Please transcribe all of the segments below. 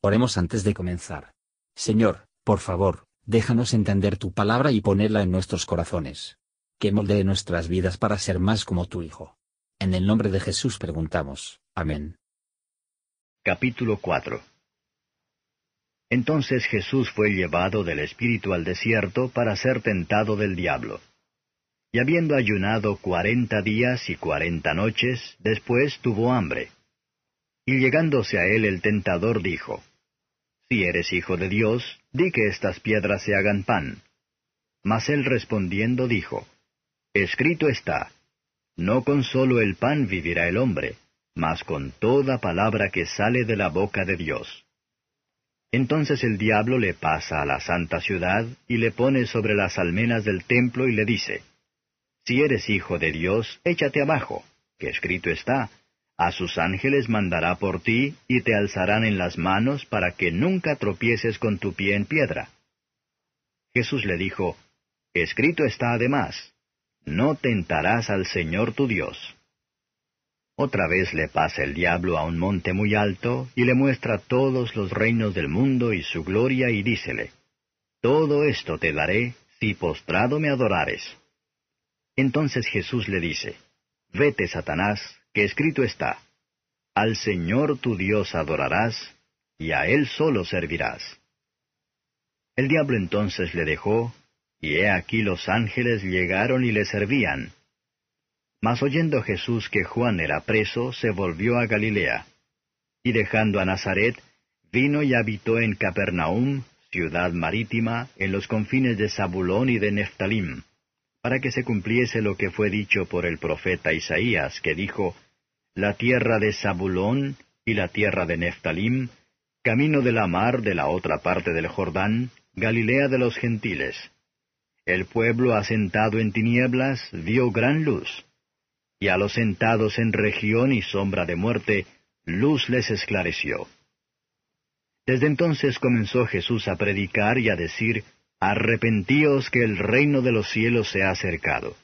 Oremos antes de comenzar. Señor, por favor, déjanos entender tu palabra y ponerla en nuestros corazones. Que moldee nuestras vidas para ser más como tu Hijo. En el nombre de Jesús preguntamos. Amén. Capítulo 4 Entonces Jesús fue llevado del Espíritu al desierto para ser tentado del diablo. Y habiendo ayunado cuarenta días y cuarenta noches, después tuvo hambre. Y llegándose a él el tentador dijo, Si eres hijo de Dios, di que estas piedras se hagan pan. Mas él respondiendo dijo, Escrito está, No con solo el pan vivirá el hombre, mas con toda palabra que sale de la boca de Dios. Entonces el diablo le pasa a la santa ciudad y le pone sobre las almenas del templo y le dice, Si eres hijo de Dios, échate abajo, que escrito está, a sus ángeles mandará por ti, y te alzarán en las manos para que nunca tropieces con tu pie en piedra. Jesús le dijo, Escrito está además, no tentarás al Señor tu Dios. Otra vez le pasa el diablo a un monte muy alto, y le muestra todos los reinos del mundo y su gloria, y dícele, Todo esto te daré, si postrado me adorares. Entonces Jesús le dice, Vete, Satanás, que escrito está, Al Señor tu Dios adorarás, y a Él solo servirás. El diablo entonces le dejó, y he aquí los ángeles llegaron y le servían. Mas oyendo Jesús que Juan era preso, se volvió a Galilea. Y dejando a Nazaret, vino y habitó en Capernaum, ciudad marítima, en los confines de Zabulón y de Neftalim para que se cumpliese lo que fue dicho por el profeta Isaías, que dijo, La tierra de Zabulón y la tierra de Neftalim, camino de la mar de la otra parte del Jordán, Galilea de los gentiles. El pueblo asentado en tinieblas vio gran luz, y a los sentados en región y sombra de muerte, luz les esclareció. Desde entonces comenzó Jesús a predicar y a decir, Arrepentíos que el reino de los cielos se ha acercado.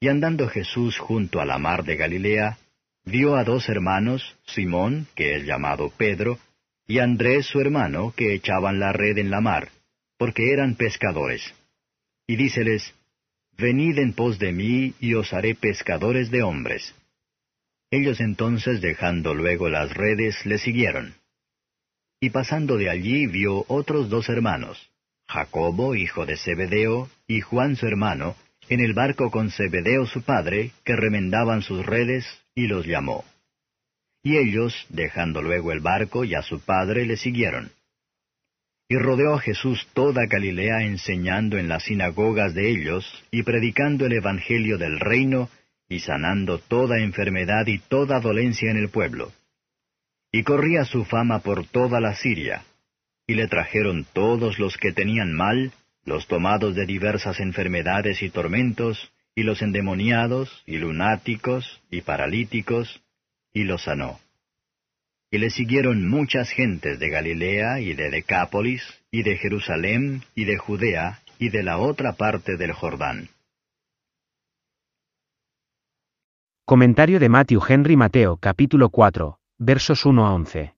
Y andando Jesús junto a la mar de Galilea, vio a dos hermanos, Simón, que es llamado Pedro, y Andrés su hermano, que echaban la red en la mar, porque eran pescadores. Y díceles, Venid en pos de mí, y os haré pescadores de hombres. Ellos entonces, dejando luego las redes, le siguieron. Y pasando de allí vio otros dos hermanos, Jacobo, hijo de Zebedeo, y Juan su hermano, en el barco con Zebedeo su padre, que remendaban sus redes, y los llamó. Y ellos, dejando luego el barco y a su padre, le siguieron. Y rodeó a Jesús toda Galilea enseñando en las sinagogas de ellos, y predicando el Evangelio del reino, y sanando toda enfermedad y toda dolencia en el pueblo. Y corría su fama por toda la Siria, y le trajeron todos los que tenían mal, los tomados de diversas enfermedades y tormentos, y los endemoniados, y lunáticos, y paralíticos, y los sanó. Y le siguieron muchas gentes de Galilea, y de Decápolis, y de Jerusalén, y de Judea, y de la otra parte del Jordán. Comentario de Matthew Henry Mateo capítulo 4, versos 1 a 11.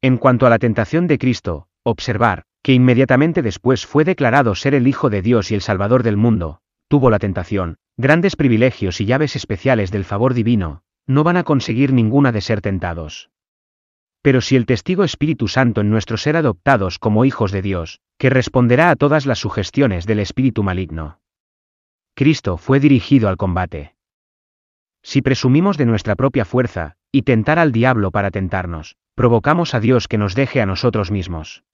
En cuanto a la tentación de Cristo, observar, que inmediatamente después fue declarado ser el Hijo de Dios y el Salvador del mundo, tuvo la tentación, grandes privilegios y llaves especiales del favor divino, no van a conseguir ninguna de ser tentados. Pero si el testigo Espíritu Santo en nuestro ser adoptados como hijos de Dios, que responderá a todas las sugestiones del espíritu maligno. Cristo fue dirigido al combate. Si presumimos de nuestra propia fuerza, y tentar al diablo para tentarnos, provocamos a Dios que nos deje a nosotros mismos.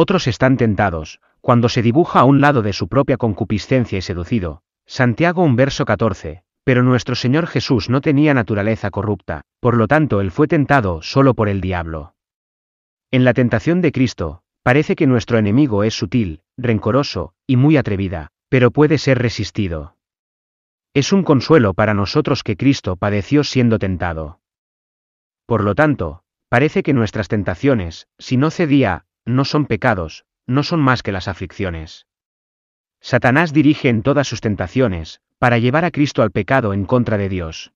Otros están tentados, cuando se dibuja a un lado de su propia concupiscencia y seducido. Santiago un verso 14, pero nuestro Señor Jesús no tenía naturaleza corrupta, por lo tanto él fue tentado solo por el diablo. En la tentación de Cristo, parece que nuestro enemigo es sutil, rencoroso, y muy atrevida, pero puede ser resistido. Es un consuelo para nosotros que Cristo padeció siendo tentado. Por lo tanto, Parece que nuestras tentaciones, si no cedía, no son pecados, no son más que las aflicciones. Satanás dirige en todas sus tentaciones, para llevar a Cristo al pecado en contra de Dios.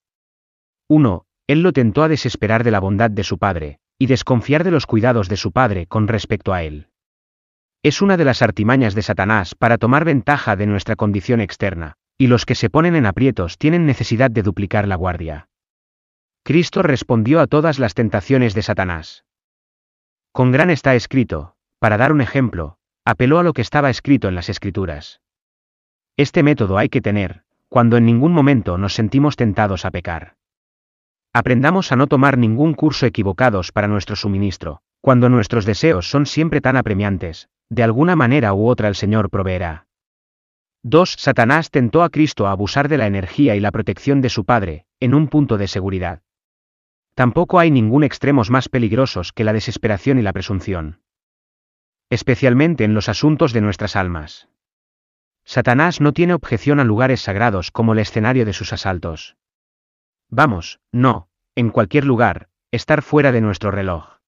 1. Él lo tentó a desesperar de la bondad de su Padre, y desconfiar de los cuidados de su padre con respecto a él. Es una de las artimañas de Satanás para tomar ventaja de nuestra condición externa, y los que se ponen en aprietos tienen necesidad de duplicar la guardia. Cristo respondió a todas las tentaciones de Satanás. Con gran está escrito, para dar un ejemplo, apeló a lo que estaba escrito en las escrituras. Este método hay que tener, cuando en ningún momento nos sentimos tentados a pecar. Aprendamos a no tomar ningún curso equivocados para nuestro suministro, cuando nuestros deseos son siempre tan apremiantes, de alguna manera u otra el Señor proveerá. 2. Satanás tentó a Cristo a abusar de la energía y la protección de su Padre, en un punto de seguridad. Tampoco hay ningún extremos más peligrosos que la desesperación y la presunción. Especialmente en los asuntos de nuestras almas. Satanás no tiene objeción a lugares sagrados como el escenario de sus asaltos. Vamos, no, en cualquier lugar, estar fuera de nuestro reloj.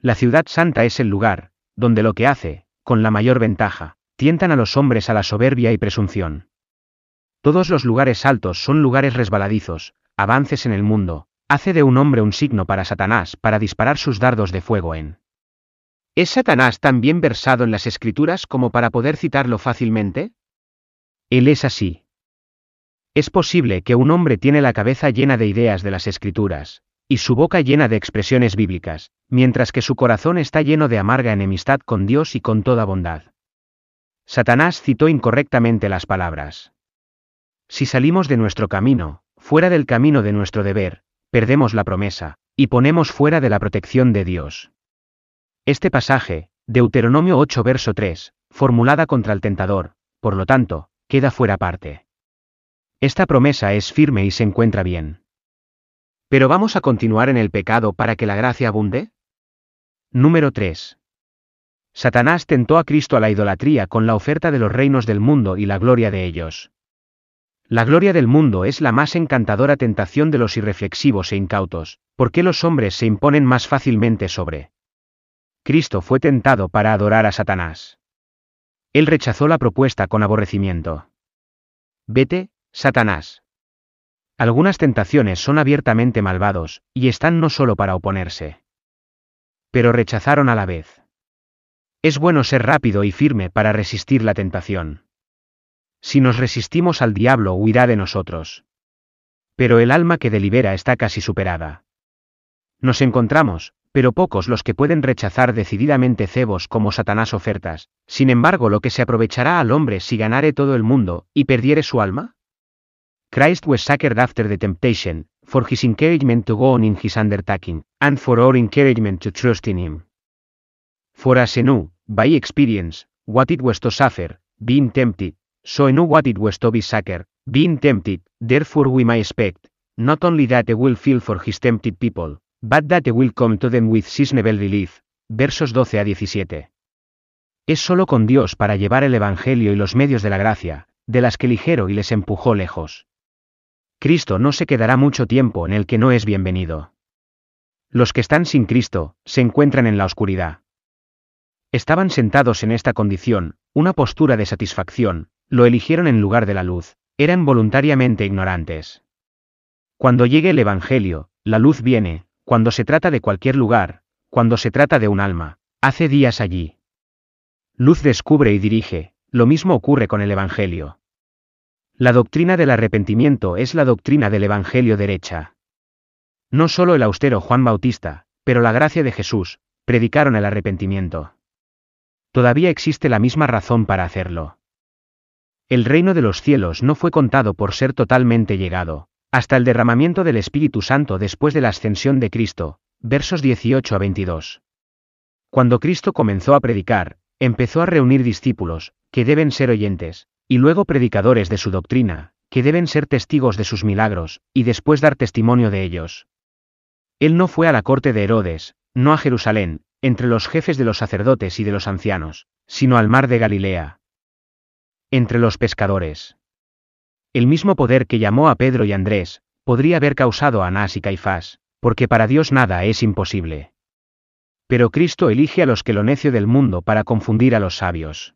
La ciudad santa es el lugar, donde lo que hace, con la mayor ventaja, tientan a los hombres a la soberbia y presunción. Todos los lugares altos son lugares resbaladizos, avances en el mundo, hace de un hombre un signo para Satanás para disparar sus dardos de fuego en. ¿Es Satanás tan bien versado en las escrituras como para poder citarlo fácilmente? Él es así. Es posible que un hombre tiene la cabeza llena de ideas de las escrituras, y su boca llena de expresiones bíblicas, mientras que su corazón está lleno de amarga enemistad con Dios y con toda bondad. Satanás citó incorrectamente las palabras. Si salimos de nuestro camino, fuera del camino de nuestro deber, perdemos la promesa, y ponemos fuera de la protección de Dios. Este pasaje, Deuteronomio 8 verso 3, formulada contra el tentador, por lo tanto, queda fuera parte. Esta promesa es firme y se encuentra bien. ¿Pero vamos a continuar en el pecado para que la gracia abunde? Número 3. Satanás tentó a Cristo a la idolatría con la oferta de los reinos del mundo y la gloria de ellos. La gloria del mundo es la más encantadora tentación de los irreflexivos e incautos, porque los hombres se imponen más fácilmente sobre. Cristo fue tentado para adorar a Satanás. Él rechazó la propuesta con aborrecimiento. Vete, Satanás. Algunas tentaciones son abiertamente malvados, y están no solo para oponerse. Pero rechazaron a la vez. Es bueno ser rápido y firme para resistir la tentación. Si nos resistimos al diablo huirá de nosotros. Pero el alma que delibera está casi superada. Nos encontramos, pero pocos los que pueden rechazar decididamente cebos como Satanás ofertas, sin embargo lo que se aprovechará al hombre si ganare todo el mundo, y perdiere su alma? Christ was suckered after the temptation, for his encouragement to go on in his undertaking, and for our encouragement to trust in him. For as knew, by experience, what it was to suffer, being tempted, so I what it was to be sucker, being tempted, therefore we may expect, not only that he will feel for his tempted people, but that he will come to them with seasonable relief. Versos 12 a 17. Es solo con Dios para llevar el Evangelio y los medios de la gracia, de las que ligero y les empujó lejos. Cristo no se quedará mucho tiempo en el que no es bienvenido. Los que están sin Cristo, se encuentran en la oscuridad. Estaban sentados en esta condición, una postura de satisfacción, lo eligieron en lugar de la luz, eran voluntariamente ignorantes. Cuando llegue el Evangelio, la luz viene, cuando se trata de cualquier lugar, cuando se trata de un alma, hace días allí. Luz descubre y dirige, lo mismo ocurre con el Evangelio. La doctrina del arrepentimiento es la doctrina del Evangelio derecha. No solo el austero Juan Bautista, pero la gracia de Jesús, predicaron el arrepentimiento. Todavía existe la misma razón para hacerlo. El reino de los cielos no fue contado por ser totalmente llegado, hasta el derramamiento del Espíritu Santo después de la ascensión de Cristo, versos 18 a 22. Cuando Cristo comenzó a predicar, empezó a reunir discípulos, que deben ser oyentes, y luego predicadores de su doctrina, que deben ser testigos de sus milagros, y después dar testimonio de ellos. Él no fue a la corte de Herodes, no a Jerusalén, entre los jefes de los sacerdotes y de los ancianos, sino al mar de Galilea, entre los pescadores. El mismo poder que llamó a Pedro y Andrés, podría haber causado a Anás y Caifás, porque para Dios nada es imposible. Pero Cristo elige a los que lo necio del mundo para confundir a los sabios.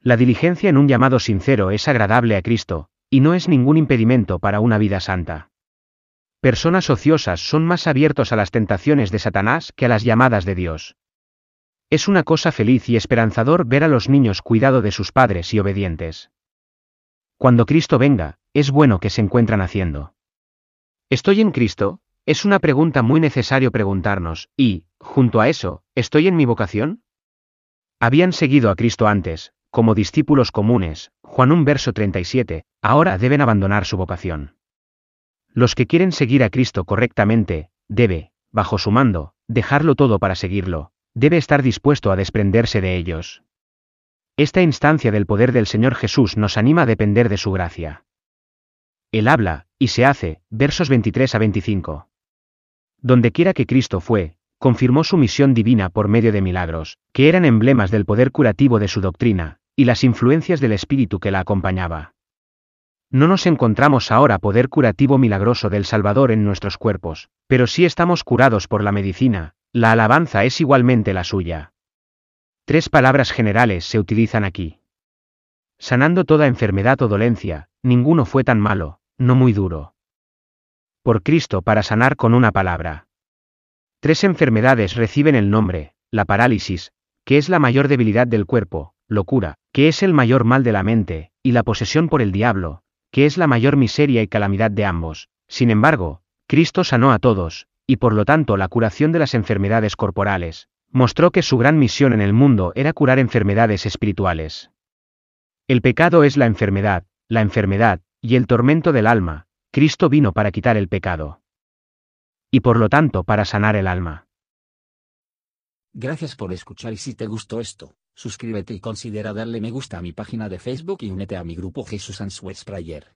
La diligencia en un llamado sincero es agradable a Cristo, y no es ningún impedimento para una vida santa. personas ociosas son más abiertos a las tentaciones de Satanás que a las llamadas de Dios. Es una cosa feliz y esperanzador ver a los niños cuidado de sus padres y obedientes. Cuando Cristo venga, es bueno que se encuentran haciendo. ¿Estoy en Cristo? Es una pregunta muy necesario preguntarnos, y, junto a eso, ¿estoy en mi vocación? Habían seguido a Cristo antes, como discípulos comunes, Juan 1 verso 37, ahora deben abandonar su vocación. Los que quieren seguir a Cristo correctamente, debe, bajo su mando, dejarlo todo para seguirlo, debe estar dispuesto a desprenderse de ellos. Esta instancia del poder del Señor Jesús nos anima a depender de su gracia. Él habla, y se hace, versos 23 a 25. Dondequiera que Cristo fue, confirmó su misión divina por medio de milagros, que eran emblemas del poder curativo de su doctrina, y las influencias del Espíritu que la acompañaba. No nos encontramos ahora poder curativo milagroso del Salvador en nuestros cuerpos, pero sí estamos curados por la medicina, la alabanza es igualmente la suya. Tres palabras generales se utilizan aquí. Sanando toda enfermedad o dolencia, ninguno fue tan malo, no muy duro. Por Cristo para sanar con una palabra. Tres enfermedades reciben el nombre, la parálisis, que es la mayor debilidad del cuerpo, locura, que es el mayor mal de la mente, y la posesión por el diablo, que es la mayor miseria y calamidad de ambos. Sin embargo, Cristo sanó a todos, y por lo tanto la curación de las enfermedades corporales, mostró que su gran misión en el mundo era curar enfermedades espirituales. El pecado es la enfermedad, la enfermedad, y el tormento del alma, Cristo vino para quitar el pecado. Y por lo tanto para sanar el alma. Gracias por escuchar y si te gustó esto, suscríbete y considera darle me gusta a mi página de Facebook y únete a mi grupo Jesús Answers Prayer.